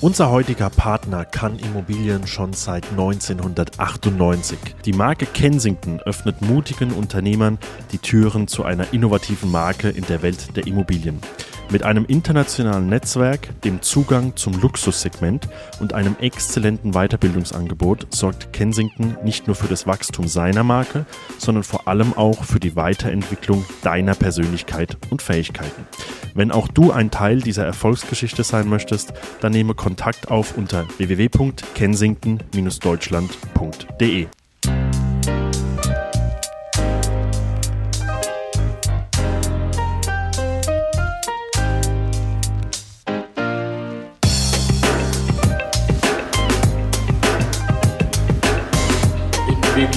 Unser heutiger Partner kann Immobilien schon seit 1998. Die Marke Kensington öffnet mutigen Unternehmern die Türen zu einer innovativen Marke in der Welt der Immobilien. Mit einem internationalen Netzwerk, dem Zugang zum Luxussegment und einem exzellenten Weiterbildungsangebot sorgt Kensington nicht nur für das Wachstum seiner Marke, sondern vor allem auch für die Weiterentwicklung deiner Persönlichkeit und Fähigkeiten. Wenn auch du ein Teil dieser Erfolgsgeschichte sein möchtest, dann nehme Kontakt auf unter www.kensington-deutschland.de.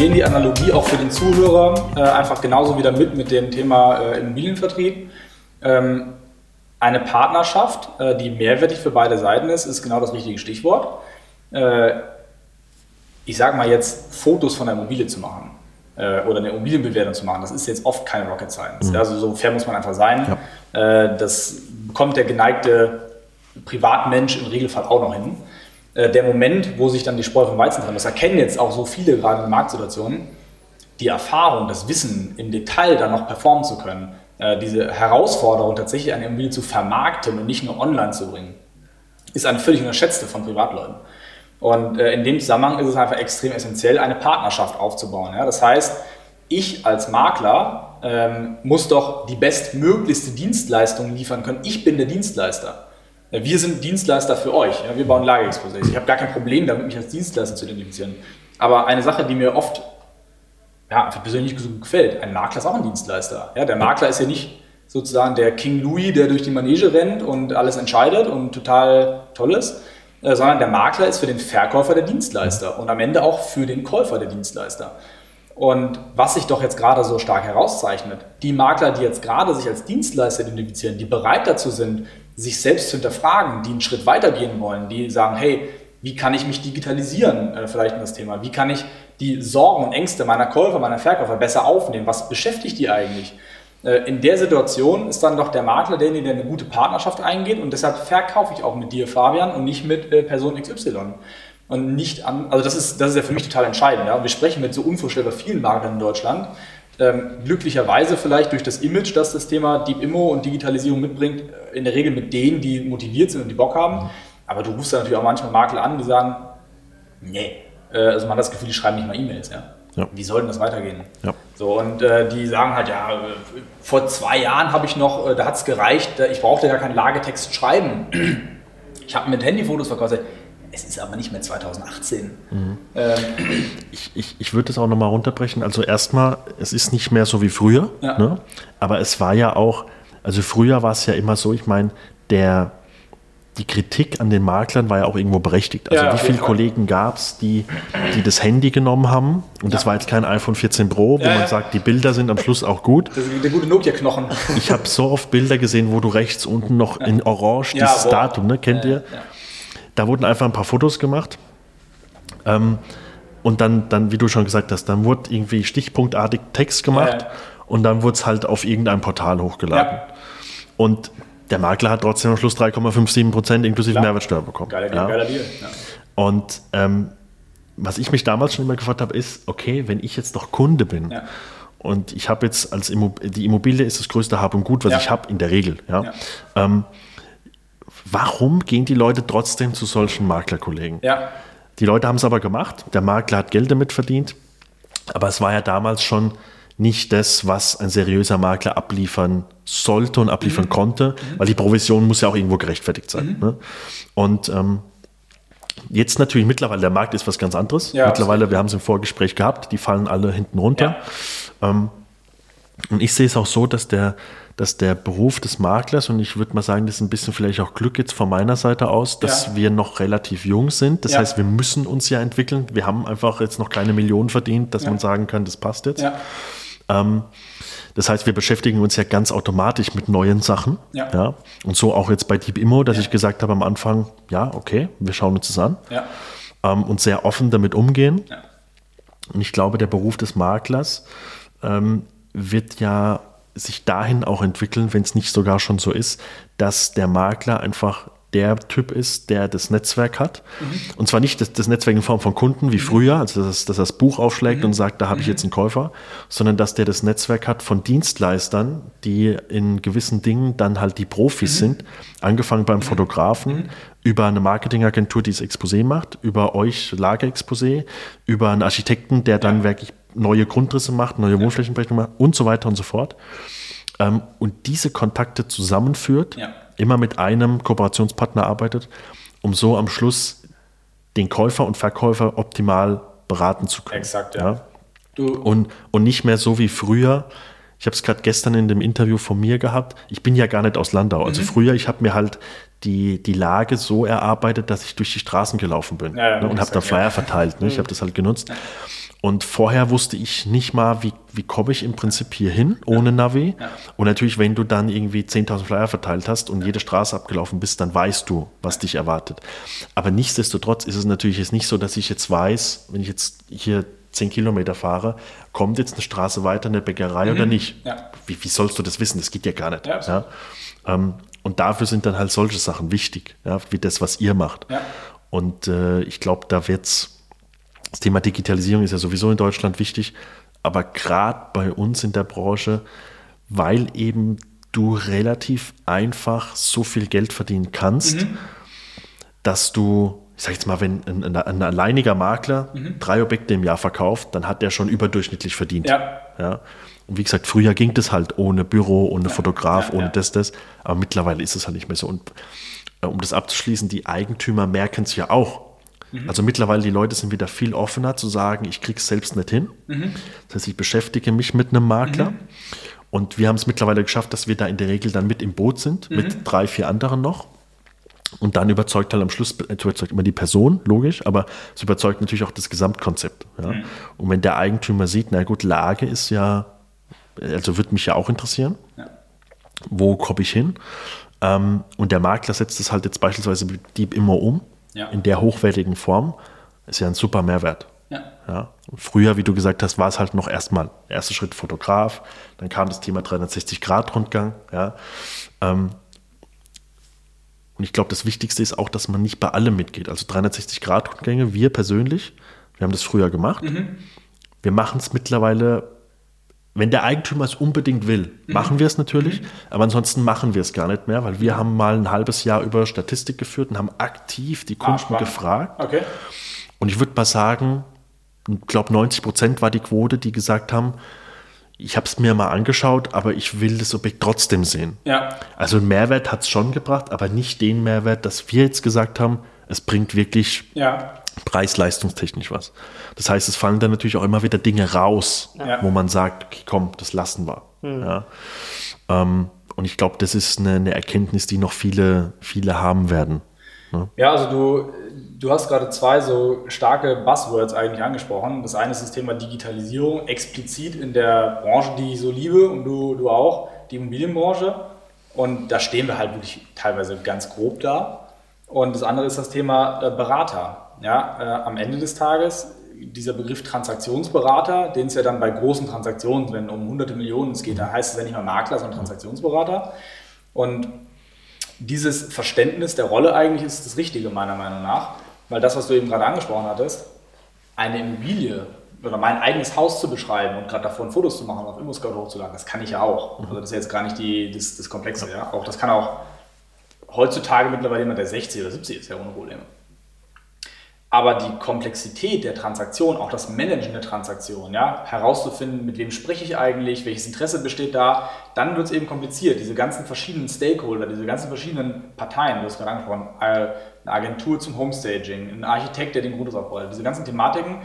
gehen die Analogie auch für den Zuhörer äh, einfach genauso wieder mit mit dem Thema äh, Immobilienvertrieb. Ähm, eine Partnerschaft, äh, die mehrwertig für beide Seiten ist, ist genau das richtige Stichwort. Äh, ich sage mal jetzt, Fotos von der Immobilie zu machen äh, oder eine Immobilienbewertung zu machen, das ist jetzt oft keine Rocket Science. Mhm. Also so fair muss man einfach sein. Ja. Äh, das bekommt der geneigte Privatmensch im Regelfall auch noch hin. Äh, der Moment, wo sich dann die Spreu vom Weizen trennen, das erkennen jetzt auch so viele gerade in Marktsituationen, die Erfahrung, das Wissen im Detail dann noch performen zu können, äh, diese Herausforderung, tatsächlich eine Immobilie zu vermarkten und nicht nur online zu bringen, ist eine völlig unterschätzte von Privatleuten. Und äh, in dem Zusammenhang ist es einfach extrem essentiell, eine Partnerschaft aufzubauen. Das heißt, ich als Makler ähm, muss doch die bestmöglichste Dienstleistung liefern können. Ich bin der Dienstleister. Wir sind Dienstleister für euch. Wir bauen Lagerexposés. Ich habe gar kein Problem damit, mich als Dienstleister zu identifizieren. Aber eine Sache, die mir oft ja, persönlich so gefällt, ein Makler ist auch ein Dienstleister. Ja, der Makler ist ja nicht sozusagen der King Louis, der durch die Manege rennt und alles entscheidet und total toll ist, äh, sondern der Makler ist für den Verkäufer der Dienstleister und am Ende auch für den Käufer der Dienstleister. Und was sich doch jetzt gerade so stark herauszeichnet, die Makler, die jetzt gerade sich als Dienstleister identifizieren, die bereit dazu sind, sich selbst zu hinterfragen, die einen Schritt weiter gehen wollen, die sagen, hey, wie kann ich mich digitalisieren, äh, vielleicht in das Thema, wie kann ich die Sorgen und Ängste meiner Käufer, meiner Verkäufer besser aufnehmen, was beschäftigt die eigentlich? Äh, in der Situation ist dann doch der Makler derjenige, der eine gute Partnerschaft eingeht und deshalb verkaufe ich auch mit dir, Fabian, und nicht mit äh, Person XY. Und nicht an, also das ist, das ist ja für mich total entscheidend. Ja? Wir sprechen mit so unvorstellbar vielen Maklern in Deutschland. Ähm, glücklicherweise vielleicht durch das Image, das das Thema Deep Immo und Digitalisierung mitbringt, äh, in der Regel mit denen, die motiviert sind und die Bock haben. Aber du rufst da natürlich auch manchmal Makler an, die sagen, nee, äh, also man hat das Gefühl, die schreiben nicht mal E-Mails. Ja? Ja. Wie soll denn das weitergehen? Ja. So, und äh, die sagen halt, ja, vor zwei Jahren habe ich noch, äh, da hat es gereicht, ich brauchte gar keinen Lagetext schreiben. Ich habe mit Handyfotos verkauft. Es ist aber nicht mehr 2018. Mhm. Ähm. Ich, ich, ich würde das auch nochmal runterbrechen. Also erstmal, es ist nicht mehr so wie früher, ja. ne? aber es war ja auch, also früher war es ja immer so, ich meine, der, die Kritik an den Maklern war ja auch irgendwo berechtigt. Also ja, wie viele Kollegen gab es, die, die das Handy genommen haben und das war jetzt kein iPhone 14 Pro, wo ja, man sagt, die Bilder sind am Schluss auch gut. Das ist der gute Nokia-Knochen. Ich habe so oft Bilder gesehen, wo du rechts unten noch in Orange dieses Datum, ne, kennt ihr? Da wurden einfach ein paar Fotos gemacht. Ähm, und dann, dann, wie du schon gesagt hast, dann wurde irgendwie stichpunktartig Text gemacht und dann wurde es halt auf irgendein Portal hochgeladen. Und der Makler hat trotzdem am Schluss 3,57 Prozent inklusive Klar. Mehrwertsteuer bekommen. Geiler, ja. geiler Deal. Ja. Und ähm, was ich mich damals schon immer gefragt habe, ist, okay, wenn ich jetzt doch Kunde bin ja. und ich habe jetzt als Immobilie, die Immobilie ist das größte Hab und Gut, was ja. ich habe in der Regel. Ja. Ähm, warum gehen die Leute trotzdem zu solchen Maklerkollegen? Ja. Die Leute haben es aber gemacht, der Makler hat Geld damit verdient, aber es war ja damals schon nicht das, was ein seriöser Makler abliefern sollte und abliefern mhm. konnte, mhm. weil die Provision muss ja auch irgendwo gerechtfertigt sein. Mhm. Ne? Und ähm, jetzt natürlich mittlerweile, der Markt ist was ganz anderes. Ja, mittlerweile, wir haben es im Vorgespräch gehabt, die fallen alle hinten runter. Ja. Ähm, und ich sehe es auch so, dass der, dass der Beruf des Maklers, und ich würde mal sagen, das ist ein bisschen vielleicht auch Glück jetzt von meiner Seite aus, dass ja. wir noch relativ jung sind. Das ja. heißt, wir müssen uns ja entwickeln. Wir haben einfach jetzt noch keine Millionen verdient, dass ja. man sagen kann, das passt jetzt. Ähm, das heißt, wir beschäftigen uns ja ganz automatisch mit neuen Sachen. Ja. Und so auch jetzt bei Deep Immo, dass ich gesagt habe am Anfang, ja, okay, wir schauen uns das an. Ähm, und sehr offen damit umgehen. Und ich glaube, der Beruf des Maklers ähm, wird ja sich dahin auch entwickeln, wenn es nicht sogar schon so ist, dass der Makler einfach der Typ ist, der das Netzwerk hat. Mhm. Und zwar nicht das, das, Netzwerk in Form von Kunden wie mhm. früher, also dass, dass er das Buch aufschlägt mhm. und sagt, da habe ich mhm. jetzt einen Käufer, sondern dass der das Netzwerk hat von Dienstleistern, die in gewissen Dingen dann halt die Profis mhm. sind, angefangen beim mhm. Fotografen, über eine Marketingagentur, die das Exposé macht, über euch Lagerexposé, über einen Architekten, der dann ja. wirklich neue Grundrisse macht, neue Wohnflächenberechnung macht und so weiter und so fort. Ähm, und diese Kontakte zusammenführt. Ja immer mit einem Kooperationspartner arbeitet, um so am Schluss den Käufer und Verkäufer optimal beraten zu können. Exakt, ja. ja? Und, und nicht mehr so wie früher. Ich habe es gerade gestern in dem Interview von mir gehabt. Ich bin ja gar nicht aus Landau. Also mhm. früher, ich habe mir halt die, die Lage so erarbeitet, dass ich durch die Straßen gelaufen bin ja, ja, ne, und habe da Flyer verteilt. Ne? Ich mhm. habe das halt genutzt. Und vorher wusste ich nicht mal, wie, wie komme ich im Prinzip hier hin ohne Navi. Ja. Und natürlich, wenn du dann irgendwie 10.000 Flyer verteilt hast und ja. jede Straße abgelaufen bist, dann weißt du, was dich erwartet. Aber nichtsdestotrotz ist es natürlich jetzt nicht so, dass ich jetzt weiß, wenn ich jetzt hier 10 Kilometer fahre, kommt jetzt eine Straße weiter, eine Bäckerei mhm. oder nicht? Ja. Wie, wie, sollst du das wissen? Das geht ja gar nicht. Ähm, und dafür sind dann halt solche Sachen wichtig, wie das, was ihr macht. Und äh, ich glaube, da wird es das Thema Digitalisierung ist ja sowieso in Deutschland wichtig, aber gerade bei uns in der Branche, weil eben du relativ einfach so viel Geld verdienen kannst, mhm. dass du, ich sag jetzt mal, wenn ein, ein, ein alleiniger Makler mhm. drei Objekte im Jahr verkauft, dann hat der schon überdurchschnittlich verdient. Ja. ja. Und wie gesagt, früher ging das halt ohne Büro, ohne ja. Fotograf, ja, ohne das, das. Aber mittlerweile ist es halt nicht mehr so. Und äh, um das abzuschließen, die Eigentümer merken es ja auch. Mhm. Also mittlerweile die Leute sind wieder viel offener zu sagen, ich kriege es selbst nicht hin. Mhm. Das heißt, ich beschäftige mich mit einem Makler. Mhm. Und wir haben es mittlerweile geschafft, dass wir da in der Regel dann mit im Boot sind, mit mhm. drei, vier anderen noch. Und dann überzeugt halt am Schluss überzeugt immer die Person, logisch, aber es überzeugt natürlich auch das Gesamtkonzept. Ja. Mhm. Und wenn der Eigentümer sieht, na gut, Lage ist ja, also wird mich ja auch interessieren. Ja. Wo komme ich hin? Ähm, und der Makler setzt es halt jetzt beispielsweise mit Dieb immer um ja. in der hochwertigen Form, ist ja ein super Mehrwert. Ja. ja. früher, wie du gesagt hast, war es halt noch erstmal erster Schritt Fotograf, dann kam das Thema 360-Grad-Rundgang. Ja. Ähm, und ich glaube, das Wichtigste ist auch, dass man nicht bei allem mitgeht. Also 360-Grad-Rundgänge, wir persönlich, wir haben das früher gemacht. Mhm. Wir machen es mittlerweile wenn der Eigentümer es unbedingt will, mhm. machen wir es natürlich, mhm. aber ansonsten machen wir es gar nicht mehr, weil wir haben mal ein halbes Jahr über Statistik geführt und haben aktiv die Kunden ah, gefragt. Okay. Und ich würde mal sagen, ich glaube 90 Prozent war die Quote, die gesagt haben, ich habe es mir mal angeschaut, aber ich will das Objekt trotzdem sehen. Ja. Also einen Mehrwert hat es schon gebracht, aber nicht den Mehrwert, dass wir jetzt gesagt haben, es bringt wirklich ja. Preis-leistungstechnisch was. Das heißt, es fallen dann natürlich auch immer wieder Dinge raus, ja. wo man sagt, okay, komm, das lassen wir. Mhm. Ja. Ähm, und ich glaube, das ist eine, eine, Erkenntnis, die noch viele, viele haben werden. Ne? Ja, also du, du hast gerade zwei so starke Buzzwords eigentlich angesprochen. Das eine ist das Thema Digitalisierung, explizit in der Branche, die ich so liebe und du, du auch, die Immobilienbranche. Und da stehen wir halt wirklich teilweise ganz grob da. Und das andere ist das Thema äh, Berater. Ja, äh, am Ende des Tages dieser Begriff Transaktionsberater, den es ja dann bei großen Transaktionen, wenn um hunderte Millionen es geht, da heißt es ja nicht mehr Makler, sondern Transaktionsberater. Und dieses Verständnis der Rolle eigentlich ist das Richtige meiner Meinung nach, weil das, was du eben gerade angesprochen hattest, eine Immobilie oder mein eigenes Haus zu beschreiben und gerade davon Fotos zu machen, auf ImmoScout hochzuladen, das kann ich ja auch. Also das ist jetzt gar nicht die, das, das Komplexe. Ja? Auch das kann auch heutzutage mittlerweile jemand, der 60 oder 70 ist, ja ohne Probleme. Aber die Komplexität der Transaktion, auch das Managen der Transaktion, ja, herauszufinden, mit wem spreche ich eigentlich, welches Interesse besteht da, dann wird es eben kompliziert. Diese ganzen verschiedenen Stakeholder, diese ganzen verschiedenen Parteien, du hast gerade angesprochen, äh, eine Agentur zum Homestaging, ein Architekt, der den Grundriss aufbaut, diese ganzen Thematiken,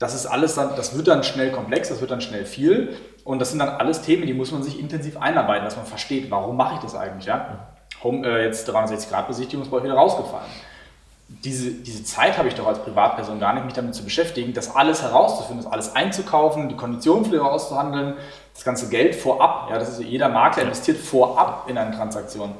das ist alles dann, das wird dann schnell komplex, das wird dann schnell viel und das sind dann alles Themen, die muss man sich intensiv einarbeiten, dass man versteht, warum mache ich das eigentlich, ja. Home, äh, jetzt 360 Grad Besichtigung ist bei euch wieder rausgefallen diese, diese Zeit habe ich doch als Privatperson gar nicht, mich damit zu beschäftigen, das alles herauszufinden, das alles einzukaufen, die Konditionen für auszuhandeln, das ganze Geld vorab. Ja, das ist jeder Makler investiert vorab in eine Transaktion.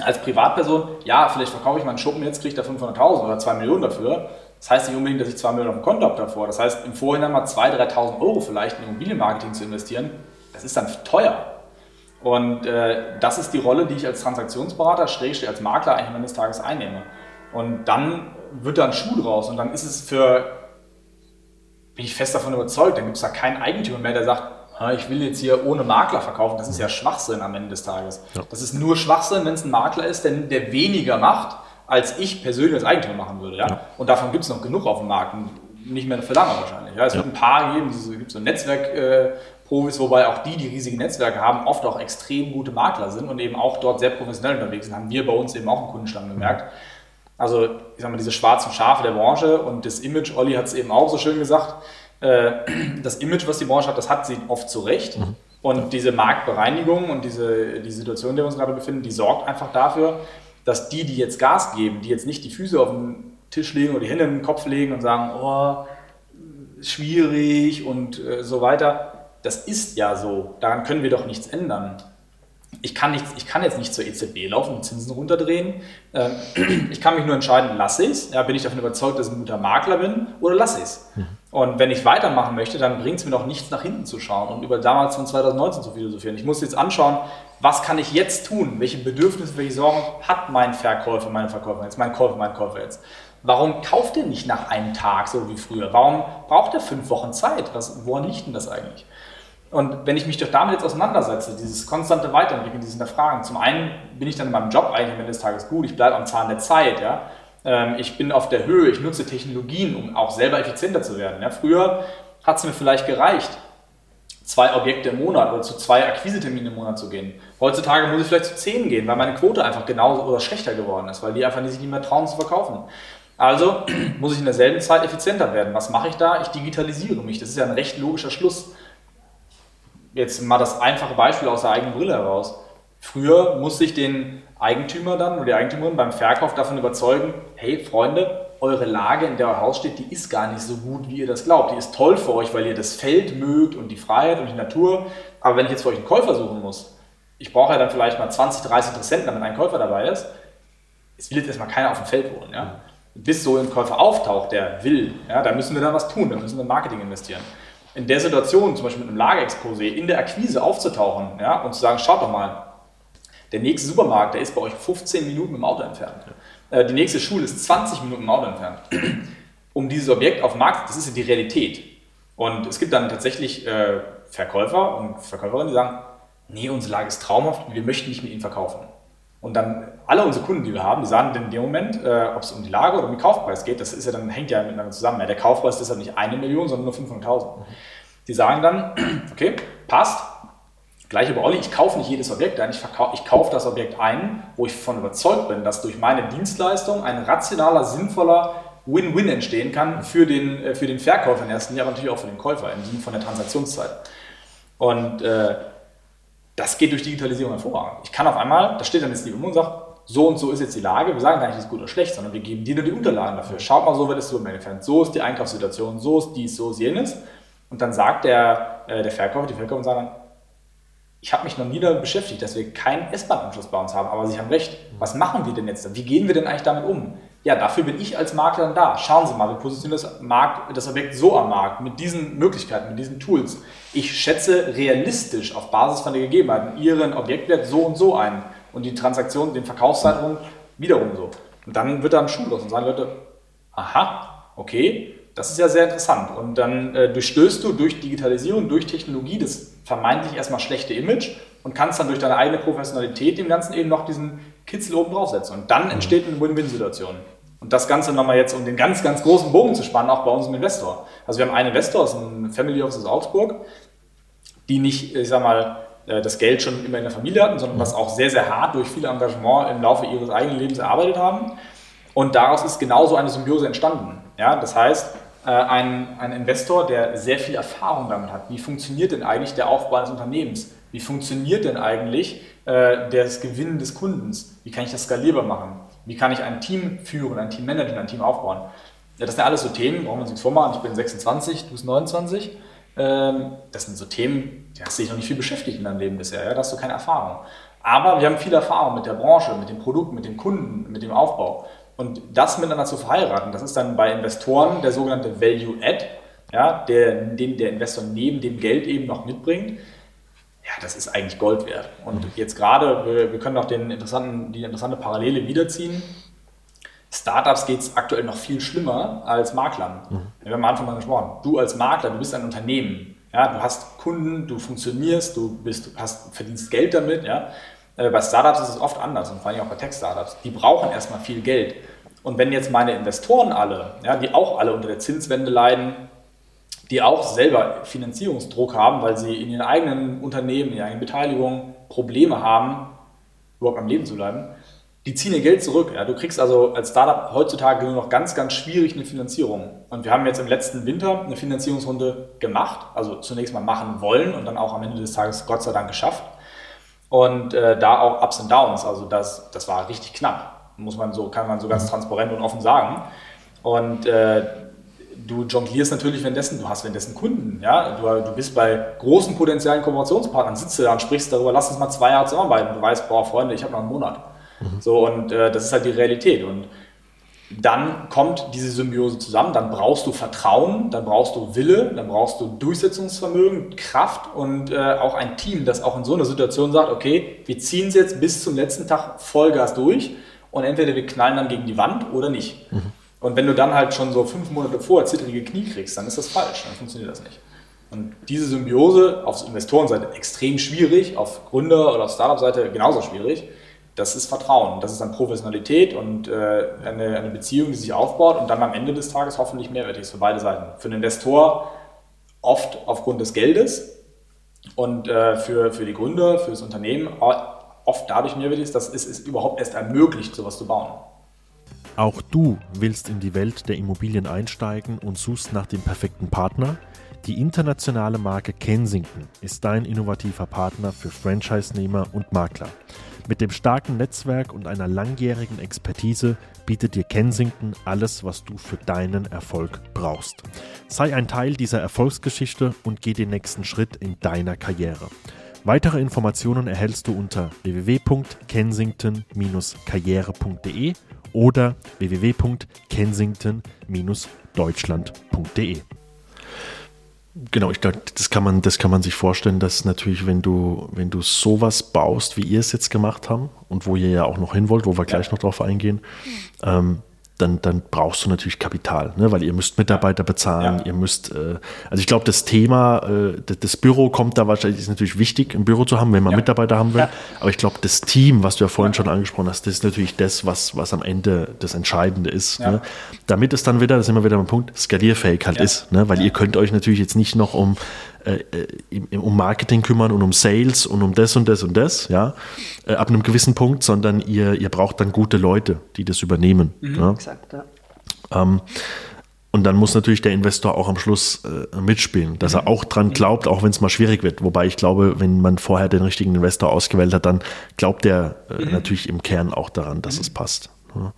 Als Privatperson, ja, vielleicht verkaufe ich meinen Schuppen jetzt, kriege ich da 500.000 oder 2 Millionen dafür. Das heißt nicht unbedingt, dass ich 2 Millionen auf dem Konto habe davor. Das heißt, im Vorhinein mal 2.000, 3.000 Euro vielleicht in Immobilienmarketing zu investieren, das ist dann teuer. Und äh, das ist die Rolle, die ich als Transaktionsberater, Schrägstrich als Makler eigentlich am Ende des Tages einnehme. Und dann wird da ein Schuh draus und dann ist es für, bin ich fest davon überzeugt, dann gibt es da keinen Eigentümer mehr, der sagt, ich will jetzt hier ohne Makler verkaufen. Das ist ja Schwachsinn am Ende des Tages. Ja. Das ist nur Schwachsinn, wenn es ein Makler ist, der, der weniger macht, als ich persönlich als Eigentümer machen würde. Ja? ja. Und davon gibt es noch genug auf dem Markt. Nicht mehr für lange wahrscheinlich. Ja? Es ja. wird ein paar geben, es gibt so Netzwerkprofis, äh, wobei auch die, die riesige Netzwerke haben, oft auch extrem gute Makler sind und eben auch dort sehr professionell unterwegs sind. Haben wir bei uns eben auch im Kundenstamm gemerkt. Mhm. Also, ich sag mal, diese schwarzen Schafe der Branche und das Image, Olli hat es eben auch so schön gesagt, äh, das Image, was die Branche hat, das hat sie oft zurecht. Mhm. Und diese Marktbereinigung und diese die Situation, in der wir uns gerade befinden, die sorgt einfach dafür, dass die, die jetzt Gas geben, die jetzt nicht die Füße auf den Tisch legen oder die Hände in den Kopf legen und sagen, oh, schwierig und äh, so weiter, das ist ja so. Daran können wir doch nichts ändern ich kann, nicht, ich kann jetzt nicht zur EZB laufen und Zinsen runterdrehen. Ähm, ich kann mich nur entscheiden, lasse ich es, ja, bin ich davon überzeugt, dass ich ein guter Makler bin oder lasse ich es. Mhm. Und wenn ich weitermachen möchte, dann bringt es mir doch nichts nach hinten zu schauen und über damals von 2019 zu philosophieren. Ich muss jetzt anschauen, was kann ich jetzt tun? Welche Bedürfnisse, welche Sorgen hat mein Verkäufer, meine Verkäufer jetzt, mein Käufer, mein Käufer jetzt? Warum kauft er nicht nach einem Tag so wie früher? Warum braucht er fünf Wochen Zeit? Was, woran liegt denn das eigentlich? Und wenn ich mich doch damit jetzt auseinandersetze, dieses konstante Weiterentwickeln, dieses Hinterfragen, zum einen bin ich dann in meinem Job eigentlich am Ende des Tages gut, ich bleibe am Zahn der Zeit, ja. Ähm, ich bin auf der Höhe, ich nutze Technologien, um auch selber effizienter zu werden. Ja. Früher hat es mir vielleicht gereicht, zwei Objekte im Monat oder zu zwei Akquiseterminen im Monat zu gehen. Heutzutage muss ich vielleicht zu zehn gehen, weil meine Quote einfach genauso oder schlechter geworden ist, weil die einfach nicht mehr trauen zu verkaufen. Also muss ich in derselben Zeit effizienter werden. Was mache ich da? Ich digitalisiere mich. Das ist ja ein recht logischer Schluss jetzt mal das einfache Beispiel aus der eigenen Brille heraus. Früher musste ich den Eigentümer dann oder die Eigentümerin beim Verkauf davon überzeugen, hey Freunde, eure Lage, in der euer Haus steht, die ist gar nicht so gut, wie ihr das glaubt. Die ist toll für euch, weil ihr das Feld mögt und die Freiheit und die Natur. Aber wenn ich jetzt für euch einen Käufer suchen muss, ich brauche ja dann vielleicht mal 20, 30 Interessenten, damit ein Käufer dabei ist. Es will jetzt erstmal keiner auf dem Feld wohnen. Ja? Bis so ein Käufer auftaucht, der will, ja, da müssen wir dann was tun, da müssen wir in Marketing investieren in der Situation, zum Beispiel mit einem Lagerexposé, in der Akquise aufzutauchen ja, und zu sagen, schaut doch mal, der nächste Supermarkt, der ist bei euch 15 Minuten dem Auto entfernt. Äh, die nächste Schule ist 20 Minuten dem Auto entfernt. um dieses Objekt auf dem Markt, das ist ja die Realität. Und es gibt dann tatsächlich äh, Verkäufer und Verkäuferinnen, die sagen, nee, unsere Lage ist traumhaft, wir möchten nicht mit ihnen verkaufen. Und dann alle unsere Kunden, die wir haben, die sagen in dem Moment, äh, ob es um die Lage oder um den Kaufpreis geht, das ist ja dann, hängt ja miteinander zusammen. Ja, der Kaufpreis ist deshalb nicht eine Million, sondern nur 500.000. Die sagen dann, okay, passt, gleiche bei Olli, ich kaufe nicht jedes Objekt ein, ich, ich kaufe das Objekt ein, wo ich davon überzeugt bin, dass durch meine Dienstleistung ein rationaler, sinnvoller Win-Win entstehen kann für den, äh, für den Verkäufer in erster Linie, aber natürlich auch für den Käufer im Sinne von der Transaktionszeit. Und äh, das geht durch Digitalisierung hervorragend. Ich kann auf einmal, da steht dann jetzt die und sagt, so und so ist jetzt die Lage, wir sagen gar nicht, ist gut oder schlecht, sondern wir geben dir nur die Unterlagen dafür. Schaut mal, so wird es so entfernt, so ist die Einkaufssituation, so ist dies, so ist jenes. Und dann sagt der, äh, der Verkäufer, die Verkäufer sagen, ich habe mich noch nie damit beschäftigt, dass wir keinen S-Bahn-Anschluss bei uns haben, aber Sie haben recht. Was machen wir denn jetzt? Wie gehen wir denn eigentlich damit um? Ja, dafür bin ich als Makler dann da. Schauen Sie mal, wir positionieren das, Markt, das Objekt so am Markt, mit diesen Möglichkeiten, mit diesen Tools. Ich schätze realistisch auf Basis von den Gegebenheiten Ihren Objektwert so und so ein und die Transaktion, den Verkaufszeitraum wiederum so. Und dann wird da ein Schuh los und sagen Leute, aha, okay, das ist ja sehr interessant. Und dann äh, durchstößt du durch Digitalisierung, durch Technologie das vermeintlich erstmal schlechte Image und kannst dann durch deine eigene Professionalität dem Ganzen eben noch diesen Kitzel oben draufsetzen. Und dann mhm. entsteht eine Win-Win-Situation. Und das Ganze nochmal jetzt, um den ganz, ganz großen Bogen zu spannen, auch bei unserem Investor. Also wir haben einen Investor, das ist ein Family Office aus Augsburg, die nicht, ich sag mal, äh, das Geld schon immer in der Familie hatten, sondern was auch sehr, sehr hart durch viel Engagement im Laufe ihres eigenen Lebens erarbeitet haben. Und daraus ist genauso eine Symbiose entstanden. Ja, das heißt, äh, ein, ein Investor, der sehr viel Erfahrung damit hat. Wie funktioniert denn eigentlich der Aufbau eines Unternehmens? Wie funktioniert denn eigentlich äh, das Gewinnen des Kundens? Wie kann ich das skalierbar machen? Wie kann ich ein Team führen, ein Team managen, ein Team aufbauen? Ja, das sind alles so Themen, brauchen wir uns nichts vormachen. Ich bin 26, du bist 29. Ähm, das sind so Themen, die hast du dich noch nicht viel beschäftigt in deinem Leben bisher. Ja? Da hast du keine Erfahrung. Aber wir haben viel Erfahrung mit der Branche, mit dem Produkt, mit dem Kunden, mit dem Aufbau. Und das miteinander zu verheiraten, das ist dann bei Investoren der sogenannte Value Add, ja, der, den der Investor neben dem Geld eben noch mitbringt. Ja, das ist eigentlich Gold wert. Und jetzt gerade, wir, wir können auch den interessanten, die interessante Parallele wiederziehen. Startups geht es aktuell noch viel schlimmer als Maklern. Mhm. Wir haben am Anfang mal gesprochen. Du als Makler, du bist ein Unternehmen. Ja, du hast Kunden, du funktionierst, du bist, hast, verdienst Geld damit. Ja. Äh, bei Startups ist es oft anders und vor allem auch bei Tech-Startups. Die brauchen erstmal viel Geld. Und wenn jetzt meine Investoren alle, ja, die auch alle unter der Zinswende leiden, die auch selber Finanzierungsdruck haben, weil sie in ihren eigenen Unternehmen, in ihren eigenen Beteiligungen Probleme haben, überhaupt am Leben zu bleiben, die ziehen ihr Geld zurück. Ja. Du kriegst also als Startup heutzutage nur noch ganz, ganz schwierig eine Finanzierung. Und wir haben jetzt im letzten Winter eine Finanzierungsrunde gemacht, also zunächst mal machen wollen und dann auch am Ende des Tages Gott sei Dank geschafft. Und äh, da auch Ups und Downs, also das, das war richtig knapp, muss man so, kann man so ganz transparent und offen sagen. Und äh, du jonglierst natürlich währenddessen, du hast währenddessen Kunden, ja, du, du bist bei großen potenziellen Kooperationspartnern, sitzt du da und sprichst darüber, lass uns mal zwei Jahre zusammenarbeiten. Du weißt, boah, Freunde, ich habe noch einen Monat. Mhm. So, und äh, das ist halt die Realität. Und dann kommt diese Symbiose zusammen, dann brauchst du Vertrauen, dann brauchst du Wille, dann brauchst du Durchsetzungsvermögen, Kraft und äh, auch ein Team, das auch in so einer Situation sagt, okay, wir ziehen es jetzt bis zum letzten Tag Vollgas durch und entweder wir knallen dann gegen die Wand oder nicht. Mhm. Und wenn du dann halt schon so fünf Monate vorher zittrige Knie kriegst, dann ist das falsch, dann funktioniert das nicht. Und diese Symbiose auf Investorenseite extrem schwierig, auf Gründer- oder auf Startup-Seite genauso schwierig. Das ist Vertrauen, das ist dann Professionalität und äh, eine, eine Beziehung, die sich aufbaut und dann am Ende des Tages hoffentlich mehrwertig ist für beide Seiten. Für den Investor oft aufgrund des Geldes und äh, für, für die Gründer, für das Unternehmen oft dadurch mehrwertig ist, dass es, es überhaupt erst ermöglicht, sowas zu bauen. Auch du willst in die Welt der Immobilien einsteigen und suchst nach dem perfekten Partner? Die internationale Marke Kensington ist dein innovativer Partner für Franchise-Nehmer und Makler. Mit dem starken Netzwerk und einer langjährigen Expertise bietet dir Kensington alles, was du für deinen Erfolg brauchst. Sei ein Teil dieser Erfolgsgeschichte und geh den nächsten Schritt in deiner Karriere. Weitere Informationen erhältst du unter www.kensington-karriere.de oder www.kensington-deutschland.de. Genau, ich glaube, das kann man, das kann man sich vorstellen, dass natürlich, wenn du, wenn du sowas baust, wie ihr es jetzt gemacht haben und wo ihr ja auch noch hin wollt, wo wir gleich noch drauf eingehen, ähm, dann, dann brauchst du natürlich Kapital, ne? weil ihr müsst Mitarbeiter bezahlen, ja. ihr müsst, äh, also ich glaube, das Thema, äh, das, das, Büro kommt da wahrscheinlich, ist natürlich wichtig, ein Büro zu haben, wenn man ja. Mitarbeiter haben will, ja. aber ich glaube, das Team, was du ja vorhin schon angesprochen hast, das ist natürlich das, was, was am Ende das Entscheidende ist. Ne? Damit es dann wieder, das ist immer wieder ein Punkt, skalierfähig halt ist, ne? weil ihr könnt euch natürlich jetzt nicht noch um äh, äh um Marketing kümmern und um Sales und um das und das und das, ja, äh, ab einem gewissen Punkt, sondern ihr, ihr braucht dann gute Leute, die das übernehmen. Mhm, ja? Exakt, ja. Ähm, und dann muss natürlich der Investor auch am Schluss äh, mitspielen, dass mhm. er auch dran glaubt, auch wenn es mal schwierig wird. Wobei ich glaube, wenn man vorher den richtigen Investor ausgewählt hat, dann glaubt er äh, mhm. natürlich im Kern auch daran, dass mhm. es passt. Ja.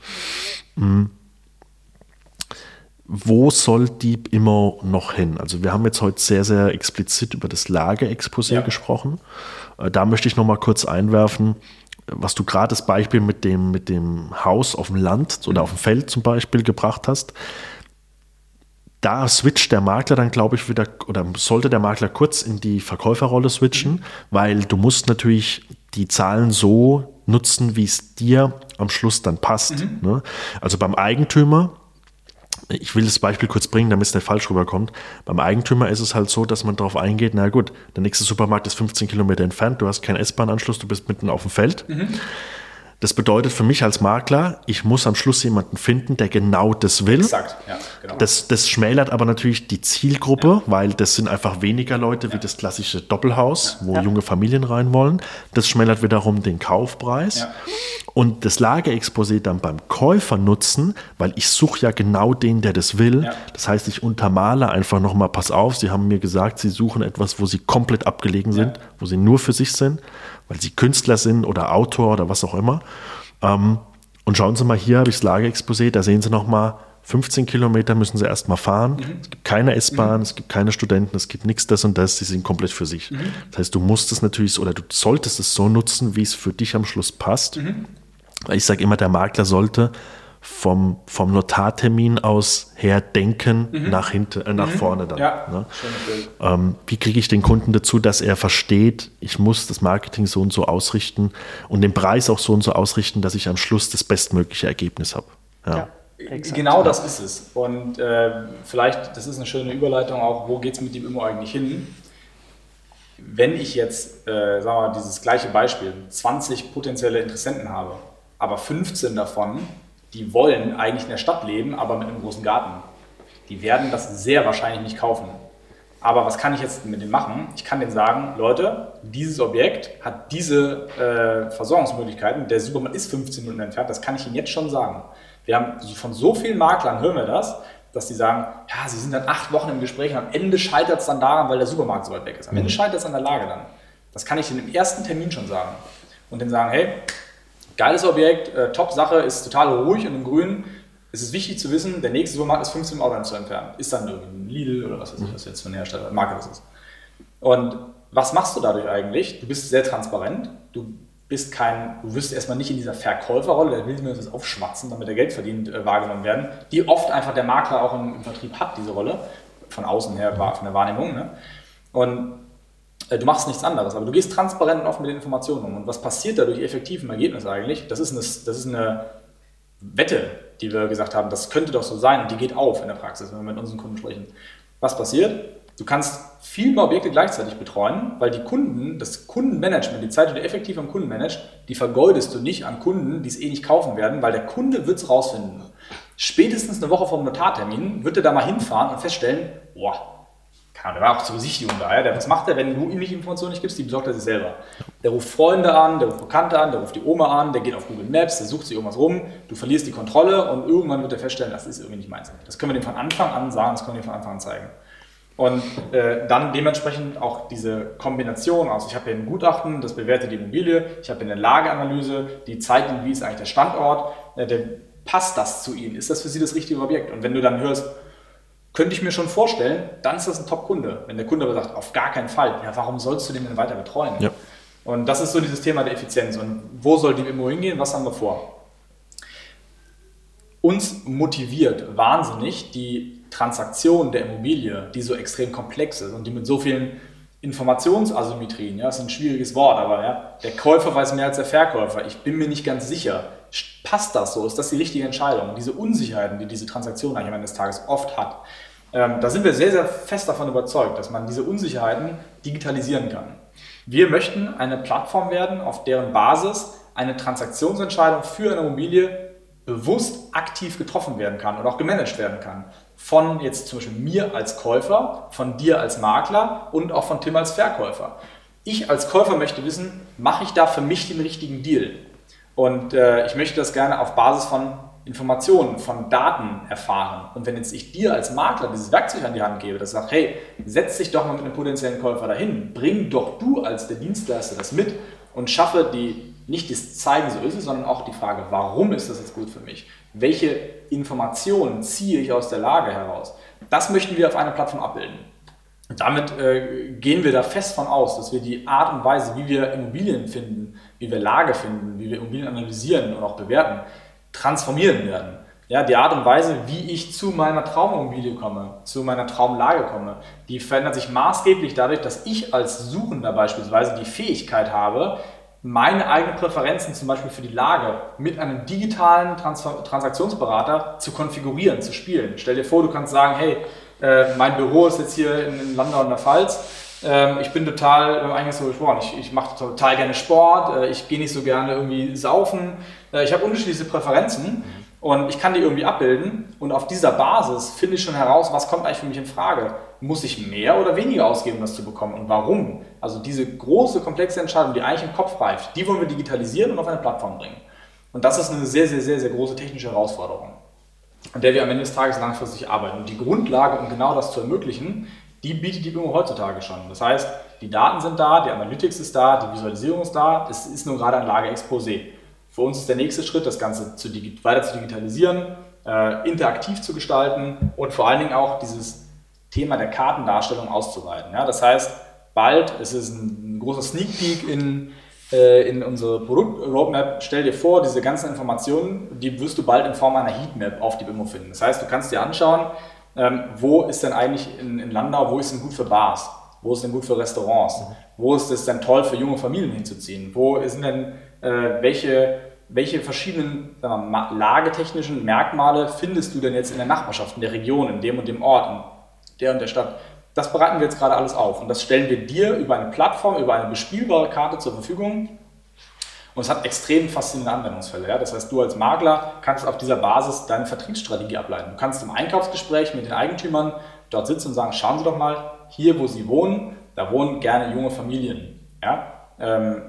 Mhm wo soll Dieb immer noch hin? Also wir haben jetzt heute sehr, sehr explizit über das Lagerexposé ja. gesprochen. Äh, da möchte ich noch mal kurz einwerfen, was du gerade das Beispiel mit dem, mit dem Haus auf dem Land oder auf dem Feld zum Beispiel gebracht hast. Da switcht der Makler dann, glaube ich, wieder, oder sollte der Makler kurz in die Verkäuferrolle switchen, mhm. weil du musst natürlich die Zahlen so nutzen, wie es dir am Schluss dann passt. Mhm. Ne? Also beim Eigentümer ich will das Beispiel kurz bringen, damit es nicht falsch rüberkommt. Beim Eigentümer ist es halt so, dass man darauf eingeht, na gut, der nächste Supermarkt ist 15 Kilometer entfernt, du hast keinen S-Bahn-Anschluss, du bist mitten auf dem Feld. Mhm. Das bedeutet für mich als Makler, ich muss am Schluss jemanden finden, der genau das will. Exakt, ja, genau. Das, das schmälert aber natürlich die Zielgruppe, ja. weil das sind einfach weniger Leute ja. wie das klassische Doppelhaus, ja. wo junge Familien rein wollen. Das schmälert wiederum den Kaufpreis. Und das Lagerexposé dann beim Käufer nutzen, weil ich suche ja genau den, der das will. Das heißt, ich untermale einfach nochmal, pass auf, Sie haben mir gesagt, Sie suchen etwas, wo Sie komplett abgelegen sind, wo Sie nur für sich sind weil sie Künstler sind oder Autor oder was auch immer. Ähm, und schauen Sie mal, hier habe ich das Lagerexposé, da sehen Sie nochmal, 15 Kilometer müssen Sie erstmal fahren. Mhm. Es gibt keine S-Bahn, mhm. es gibt keine Studenten, es gibt nichts das und das, sie sind komplett für sich. Mhm. Das heißt, du musst es natürlich oder du solltest es so nutzen, wie es für dich am Schluss passt. Mhm. Ich sage immer, der Makler sollte vom, vom Notartermin aus her denken mhm. nach, hinten, äh, nach mhm. vorne dann. Ja, ne? ähm, wie kriege ich den Kunden dazu, dass er versteht, ich muss das Marketing so und so ausrichten und den Preis auch so und so ausrichten, dass ich am Schluss das bestmögliche Ergebnis habe. Ja. ja. Exakt. Genau das ist es. Und äh, vielleicht, das ist eine schöne Überleitung auch, wo geht es mit dem Immo eigentlich hin? Wenn ich jetzt, äh, sagen wir mal, dieses gleiche Beispiel, 20 potenzielle Interessenten habe, aber 15 davon, die wollen eigentlich in der Stadt leben, aber mit einem großen Garten, die werden das sehr wahrscheinlich nicht kaufen. Aber was kann ich jetzt mit denen machen? Ich kann denen sagen, Leute, dieses Objekt hat diese äh, Versorgungsmöglichkeiten, der Supermarkt ist 15 Minuten entfernt, das kann ich Ihnen jetzt schon sagen. Wir haben von so vielen Maklern hören wir das, dass die sagen, ja, sie sind dann acht Wochen im Gespräch und am Ende scheitert es dann daran, weil der Supermarkt so weit weg ist. Am Ende mhm. scheitert es an der Lage dann. Das kann ich Ihnen im ersten Termin schon sagen. Und dann sagen, hey, geiles Objekt, äh, top Sache, ist total ruhig und im Grün. Es ist wichtig zu wissen, der nächste Supermarkt ist 15 Auto zu entfernen. Ist dann irgendwie ein Lidl oder was weiß ich, was jetzt für ein Hersteller, Marke das ist. Und was machst du dadurch eigentlich? Du bist sehr transparent, du bist kein, du wirst erstmal nicht in dieser Verkäuferrolle, der will mir das aufschwatzen, damit er Geld verdient, äh, wahrgenommen werden, die oft einfach der Makler auch im, im, Vertrieb hat, diese Rolle, von außen her, von der Wahrnehmung. Ne? Und du machst nichts anderes, aber du gehst transparent und offen mit den Informationen um. Und was passiert dadurch effektiv im Ergebnis eigentlich? Das ist, eine, das ist eine Wette, die wir gesagt haben, das könnte doch so sein und die geht auf in der Praxis, wenn wir mit unseren Kunden sprechen. Was passiert? Du kannst viel mehr Objekte gleichzeitig betreuen, weil die Kunden, das Kundenmanagement, die Zeit, die du effektiv am Kunden managst, die vergeudest du nicht an Kunden, die es eh nicht kaufen werden, weil der Kunde wird es rausfinden. Spätestens eine Woche vor dem Notartermin wird er da mal hinfahren und feststellen, boah, der war auch zur Besichtigung da, ja? was macht er, wenn du ihm die Informationen nicht gibst, die besorgt er sich selber. Der ruft Freunde an, der ruft Bekannte an, der ruft die Oma an, der geht auf Google Maps, der sucht sich irgendwas rum, du verlierst die Kontrolle und irgendwann wird er feststellen, das ist irgendwie nicht meins. Das können wir dem von Anfang an sagen, das können wir dem von Anfang an zeigen. Und äh, dann dementsprechend auch diese Kombination aus, ich habe hier ein Gutachten, das bewertet die Immobilie, ich habe eine Lageanalyse, die zeigt Ihnen, wie ist eigentlich der Standort, äh, der, passt das zu Ihnen, ist das für Sie das richtige Objekt? Und wenn du dann hörst, könnte ich mir schon vorstellen, dann ist das ein Top-Kunde. Wenn der Kunde aber sagt, auf gar keinen Fall, ja, warum sollst du den denn weiter betreuen? Ja. Und das ist so dieses Thema der Effizienz. Und wo soll die Immo hingehen? Was haben wir vor? Uns motiviert wahnsinnig die Transaktion der Immobilie, die so extrem komplex ist und die mit so vielen Informationsasymmetrien, ja, das ist ein schwieriges Wort, aber ja, der Käufer weiß mehr als der Verkäufer. Ich bin mir nicht ganz sicher, passt das so? Ist das die richtige Entscheidung? Diese Unsicherheiten, die diese Transaktion eigentlich am Ende des Tages oft hat, ähm, da sind wir sehr, sehr fest davon überzeugt, dass man diese Unsicherheiten digitalisieren kann. Wir möchten eine Plattform werden, auf deren Basis eine Transaktionsentscheidung für eine Immobilie bewusst aktiv getroffen werden kann und auch gemanagt werden kann von jetzt zum Beispiel mir als Käufer, von dir als Makler und auch von Tim als Verkäufer. Ich als Käufer möchte wissen, mache ich da für mich den richtigen Deal? Und äh, ich möchte das gerne auf Basis von Informationen, von Daten erfahren. Und wenn jetzt ich dir als Makler dieses Werkzeug an die Hand gebe, das sagt, hey, setz dich doch mal mit einem potenziellen Käufer dahin, bring doch du als der Dienstleister das mit und schaffe die, nicht das Zeigen, so ist es, sondern auch die Frage, warum ist das jetzt gut für mich? welche Informationen ziehe ich aus der Lage heraus. Das möchten wir auf einer Plattform abbilden. Damit äh, gehen wir da fest von aus, dass wir die Art und Weise, wie wir Immobilien finden, wie wir Lage finden, wie wir Immobilien analysieren und auch bewerten, transformieren werden. Ja, die Art und Weise, wie ich zu meiner Traumimmobilie komme, zu meiner Traumlage komme, die verändert sich maßgeblich dadurch, dass ich als Suchender beispielsweise die Fähigkeit habe, meine eigenen Präferenzen zum Beispiel für die Lage mit einem digitalen Trans Transaktionsberater zu konfigurieren, zu spielen. Stell dir vor, du kannst sagen, hey, äh, mein Büro ist jetzt hier in, in Landau in der Pfalz. Ähm, ich bin total, eigentlich so gesprochen, ich, ich mache total gerne Sport, äh, ich gehe nicht so gerne irgendwie saufen. Äh, ich habe unterschiedliche Präferenzen und ich kann die irgendwie abbilden und auf dieser Basis finde ich schon heraus, was kommt eigentlich für mich in Frage. Muss ich mehr oder weniger ausgeben, um das zu bekommen und warum? Also diese große, komplexe Entscheidung, die eigentlich im Kopf reift, die wollen wir digitalisieren und auf eine Plattform bringen. Und das ist eine sehr, sehr, sehr, sehr große technische Herausforderung, an der wir am Ende des Tages langfristig arbeiten. Und die Grundlage, um genau das zu ermöglichen, die bietet die BIMO heutzutage schon. Das heißt, die Daten sind da, die Analytics ist da, die Visualisierung ist da, es ist nur gerade ein Lageexposé. Für uns ist der nächste Schritt, das Ganze zu weiter zu digitalisieren, äh, interaktiv zu gestalten und vor allen Dingen auch dieses Thema der Kartendarstellung auszuweiten. Ja? Das heißt, bald, es ist ein, ein großer Sneak Peek in äh, in unsere Produktroadmap, stell dir vor, diese ganzen Informationen, die wirst du bald in Form einer Heatmap auf die BIMO finden. Das heißt, du kannst dir anschauen, ähm, wo ist denn eigentlich in, in, Landau, wo ist denn gut für Bars, wo ist denn gut für Restaurants, mhm. wo ist es denn toll für junge Familien hinzuziehen, wo sind denn äh, welche, welche verschiedenen mal, lagetechnischen Merkmale findest du denn jetzt in der Nachbarschaft, in der Region, in dem und dem Ort, in der und der Stadt. Das bereiten wir jetzt gerade alles auf und das stellen wir dir über eine Plattform, über eine bespielbare Karte zur Verfügung. Und es hat extrem faszinierende Anwendungsfälle. Ja? Das heißt, du als Makler kannst auf dieser Basis deine Vertriebsstrategie ableiten. Du kannst im Einkaufsgespräch mit den Eigentümern dort sitzen und sagen, schauen Sie doch mal, hier wo Sie wohnen, da wohnen gerne junge Familien. Ja? Ähm,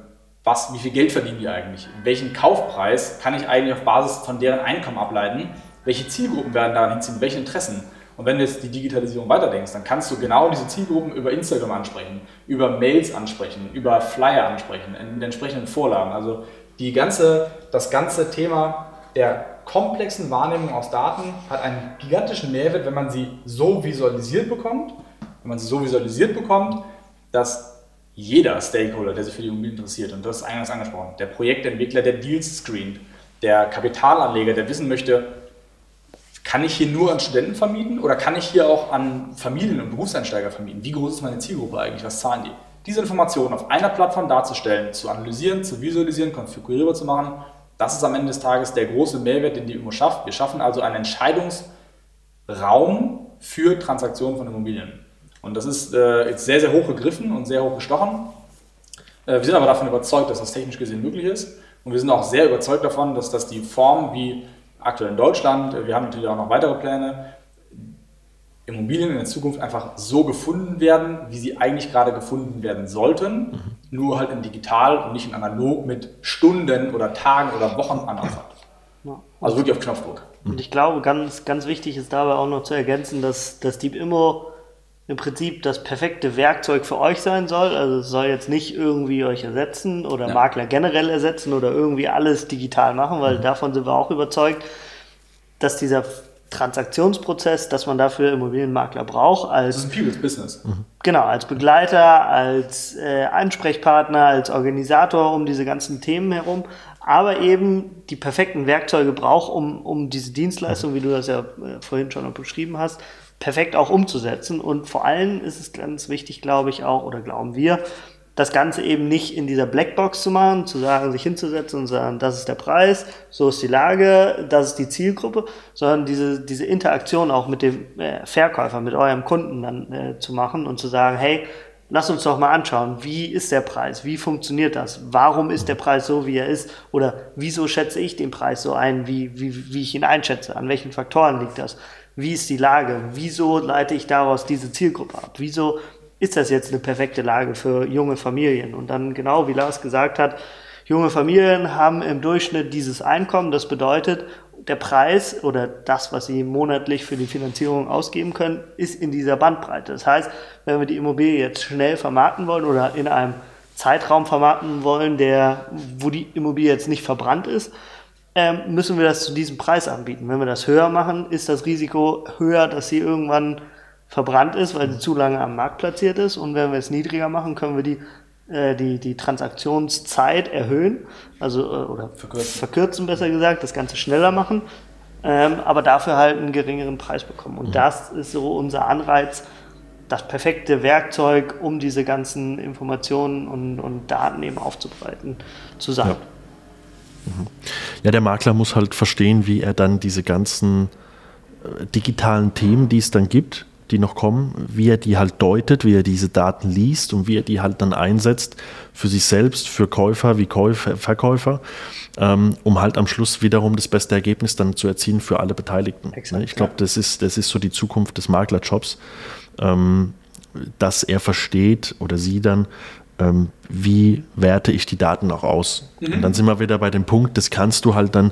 was, wie viel Geld verdienen die eigentlich? Welchen Kaufpreis kann ich eigentlich auf Basis von deren Einkommen ableiten? Welche Zielgruppen werden daran hinziehen? Welche Interessen? Und wenn du jetzt die Digitalisierung weiterdenkst, dann kannst du genau diese Zielgruppen über Instagram ansprechen, über Mails ansprechen, über Flyer ansprechen, in entsprechenden Vorlagen. Also die ganze, das ganze Thema der komplexen Wahrnehmung aus Daten hat einen gigantischen Mehrwert, wenn man sie so visualisiert bekommt, wenn man sie so visualisiert bekommt, dass jeder Stakeholder, der sich für die Immobilien interessiert, und das ist eingangs angesprochen, der Projektentwickler, der Deals screent, der Kapitalanleger, der wissen möchte, kann ich hier nur an Studenten vermieten oder kann ich hier auch an Familien und Berufseinsteiger vermieten? Wie groß ist meine Zielgruppe eigentlich? Was zahlen die? Diese Informationen auf einer Plattform darzustellen, zu analysieren, zu visualisieren, konfigurierbar zu machen, das ist am Ende des Tages der große Mehrwert, den die IMO schafft. Wir schaffen also einen Entscheidungsraum für Transaktionen von Immobilien. Und das ist äh, jetzt sehr, sehr hoch gegriffen und sehr hoch gestochen. Äh, wir sind aber davon überzeugt, dass das technisch gesehen möglich ist. Und wir sind auch sehr überzeugt davon, dass das die Form, wie aktuell in Deutschland. Wir haben natürlich auch noch weitere Pläne. Immobilien in der Zukunft einfach so gefunden werden, wie sie eigentlich gerade gefunden werden sollten, mhm. nur halt in digital und nicht in analog mit Stunden oder Tagen oder Wochen Anaufwand. Ja. Also wirklich auf Knopfdruck. Und ich glaube, ganz, ganz wichtig ist dabei auch noch zu ergänzen, dass, dass Deep Immo im Prinzip das perfekte Werkzeug für euch sein soll. Also es soll jetzt nicht irgendwie euch ersetzen oder ja. Makler generell ersetzen oder irgendwie alles digital machen, weil mhm. davon sind wir auch überzeugt, dass dieser Transaktionsprozess, dass man dafür Immobilienmakler braucht als das ist ein People's Business. Mhm. Genau, als Begleiter, als äh, Ansprechpartner, als Organisator um diese ganzen Themen herum, aber eben die perfekten Werkzeuge braucht, um, um diese Dienstleistung, wie du das ja äh, vorhin schon beschrieben hast, perfekt auch umzusetzen. Und vor allem ist es ganz wichtig, glaube ich auch, oder glauben wir, das Ganze eben nicht in dieser Blackbox zu machen, zu sagen, sich hinzusetzen und sagen, das ist der Preis, so ist die Lage, das ist die Zielgruppe, sondern diese, diese Interaktion auch mit dem äh, Verkäufer, mit eurem Kunden dann äh, zu machen und zu sagen, hey, lass uns doch mal anschauen, wie ist der Preis, wie funktioniert das, warum ist der Preis so, wie er ist oder wieso schätze ich den Preis so ein, wie, wie, wie ich ihn einschätze, an welchen Faktoren liegt das wie ist die Lage? Wieso leite ich daraus diese Zielgruppe ab? Wieso ist das jetzt eine perfekte Lage für junge Familien? Und dann genau wie Lars gesagt hat, junge Familien haben im Durchschnitt dieses Einkommen. Das bedeutet, der Preis oder das, was sie monatlich für die Finanzierung ausgeben können, ist in dieser Bandbreite. Das heißt, wenn wir die Immobilie jetzt schnell vermarkten wollen oder in einem Zeitraum vermarkten wollen, der, wo die Immobilie jetzt nicht verbrannt ist, ähm, müssen wir das zu diesem Preis anbieten. Wenn wir das höher machen, ist das Risiko höher, dass sie irgendwann verbrannt ist, weil sie zu lange am Markt platziert ist. Und wenn wir es niedriger machen, können wir die, äh, die, die Transaktionszeit erhöhen, also äh, oder verkürzen. verkürzen, besser gesagt, das Ganze schneller machen, ähm, aber dafür halt einen geringeren Preis bekommen. Und mhm. das ist so unser Anreiz, das perfekte Werkzeug, um diese ganzen Informationen und, und Daten eben aufzubereiten, zu sein. Ja. Ja, der Makler muss halt verstehen, wie er dann diese ganzen äh, digitalen Themen, die es dann gibt, die noch kommen, wie er die halt deutet, wie er diese Daten liest und wie er die halt dann einsetzt für sich selbst, für Käufer wie Käufer, Verkäufer, ähm, um halt am Schluss wiederum das beste Ergebnis dann zu erzielen für alle Beteiligten. Exakt, ne, ich glaube, ja. das, ist, das ist so die Zukunft des Maklerjobs, ähm, dass er versteht oder sie dann, wie werte ich die Daten auch aus. Mhm. Und dann sind wir wieder bei dem Punkt, das kannst du halt dann,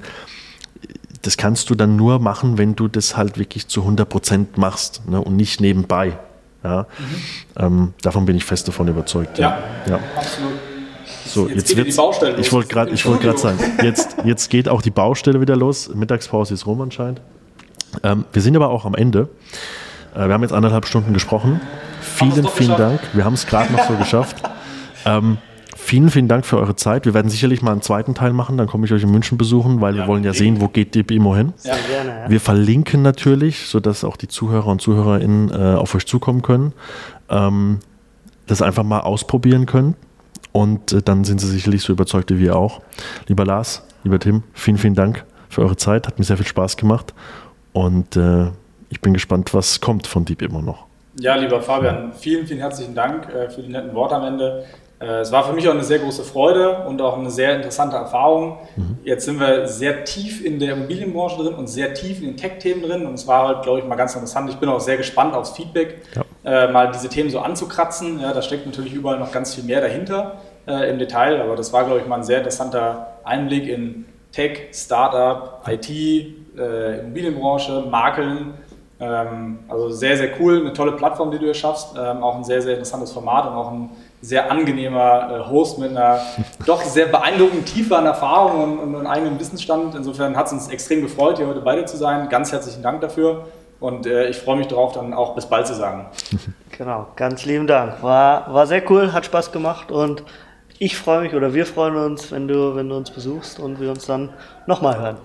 das kannst du dann nur machen, wenn du das halt wirklich zu 100 Prozent machst ne, und nicht nebenbei. Ja? Mhm. Ähm, davon bin ich fest davon überzeugt. Ja, ja. ja. absolut. So, jetzt, jetzt wird Ich wollte gerade wollt sagen, jetzt, jetzt geht auch die Baustelle wieder los. Mittagspause ist rum anscheinend. Ähm, wir sind aber auch am Ende. Äh, wir haben jetzt anderthalb Stunden gesprochen. Vielen, vielen Dank. Wir haben es gerade noch so geschafft. Ähm, vielen, vielen Dank für eure Zeit. Wir werden sicherlich mal einen zweiten Teil machen, dann komme ich euch in München besuchen, weil ja, wir wollen ja sehen, wo geht die BIMO hin. Ja, gerne, ja. Wir verlinken natürlich, sodass auch die Zuhörer und ZuhörerInnen äh, auf euch zukommen können, ähm, das einfach mal ausprobieren können. Und äh, dann sind sie sicherlich so überzeugt wie wir auch. Lieber Lars, lieber Tim, vielen, vielen Dank für eure Zeit. Hat mir sehr viel Spaß gemacht. Und äh, ich bin gespannt, was kommt von Deep immer noch. Ja, lieber Fabian, vielen, vielen herzlichen Dank äh, für die netten Worte am Ende. Äh, es war für mich auch eine sehr große Freude und auch eine sehr interessante Erfahrung. Mhm. Jetzt sind wir sehr tief in der Immobilienbranche drin und sehr tief in den Tech-Themen drin. Und es war halt, glaube ich, mal ganz interessant. Ich bin auch sehr gespannt aufs Feedback, ja. äh, mal diese Themen so anzukratzen. Ja, da steckt natürlich überall noch ganz viel mehr dahinter äh, im Detail. Aber das war, glaube ich, mal ein sehr interessanter Einblick in Tech, Startup, IT, äh, Immobilienbranche, Makeln. Ähm, also sehr, sehr cool. Eine tolle Plattform, die du hier schaffst. Ähm, auch ein sehr, sehr interessantes Format und auch ein sehr angenehmer äh, Host mit einer doch sehr beeindruckend tieferen Erfahrung und, und, und eigenem Wissensstand. Insofern hat es uns extrem gefreut, hier heute beide zu sein. Ganz herzlichen Dank dafür und äh, ich freue mich darauf, dann auch bis bald zu sagen. Genau, ganz lieben Dank. War, war sehr cool, hat Spaß gemacht und ich freue mich oder wir freuen uns, wenn du, wenn du uns besuchst und wir uns dann nochmal hören.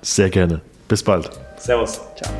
Sehr gerne. Bis bald. Servus. Ciao.